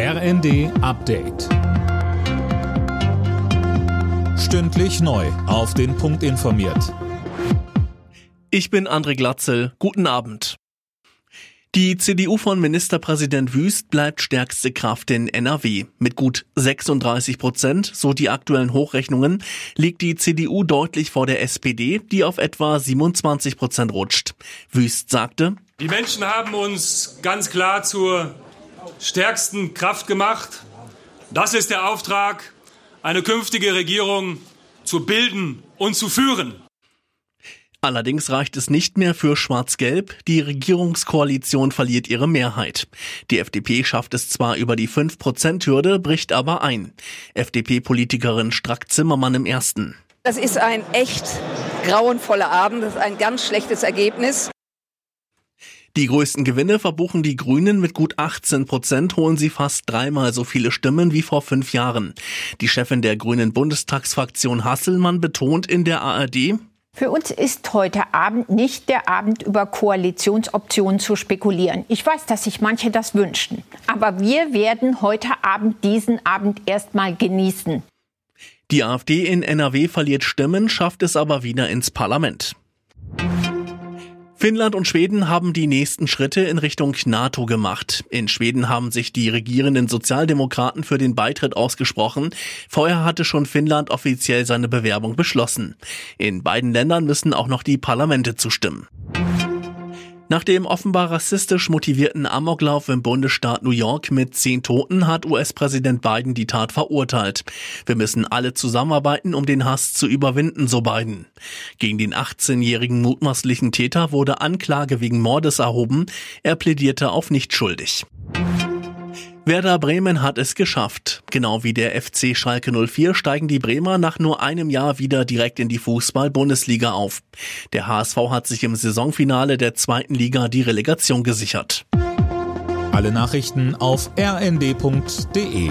RND Update. Stündlich neu. Auf den Punkt informiert. Ich bin André Glatzel. Guten Abend. Die CDU von Ministerpräsident Wüst bleibt stärkste Kraft in NRW. Mit gut 36 Prozent, so die aktuellen Hochrechnungen, liegt die CDU deutlich vor der SPD, die auf etwa 27 Prozent rutscht. Wüst sagte, Die Menschen haben uns ganz klar zur stärksten Kraft gemacht. Das ist der Auftrag, eine künftige Regierung zu bilden und zu führen. Allerdings reicht es nicht mehr für Schwarz-Gelb. Die Regierungskoalition verliert ihre Mehrheit. Die FDP schafft es zwar über die 5%-Hürde, bricht aber ein. FDP-Politikerin Strack-Zimmermann im Ersten. Das ist ein echt grauenvoller Abend. Das ist ein ganz schlechtes Ergebnis. Die größten Gewinne verbuchen die Grünen mit gut 18 Prozent, holen sie fast dreimal so viele Stimmen wie vor fünf Jahren. Die Chefin der Grünen Bundestagsfraktion Hasselmann betont in der ARD, für uns ist heute Abend nicht der Abend, über Koalitionsoptionen zu spekulieren. Ich weiß, dass sich manche das wünschen. Aber wir werden heute Abend diesen Abend erstmal genießen. Die AfD in NRW verliert Stimmen, schafft es aber wieder ins Parlament. Finnland und Schweden haben die nächsten Schritte in Richtung NATO gemacht. In Schweden haben sich die regierenden Sozialdemokraten für den Beitritt ausgesprochen. Vorher hatte schon Finnland offiziell seine Bewerbung beschlossen. In beiden Ländern müssen auch noch die Parlamente zustimmen. Nach dem offenbar rassistisch motivierten Amoklauf im Bundesstaat New York mit zehn Toten hat US-Präsident Biden die Tat verurteilt. Wir müssen alle zusammenarbeiten, um den Hass zu überwinden, so Biden. Gegen den 18-jährigen mutmaßlichen Täter wurde Anklage wegen Mordes erhoben. Er plädierte auf nicht schuldig. Werder Bremen hat es geschafft. Genau wie der FC Schalke 04 steigen die Bremer nach nur einem Jahr wieder direkt in die Fußball-Bundesliga auf. Der HSV hat sich im Saisonfinale der zweiten Liga die Relegation gesichert. Alle Nachrichten auf rnd.de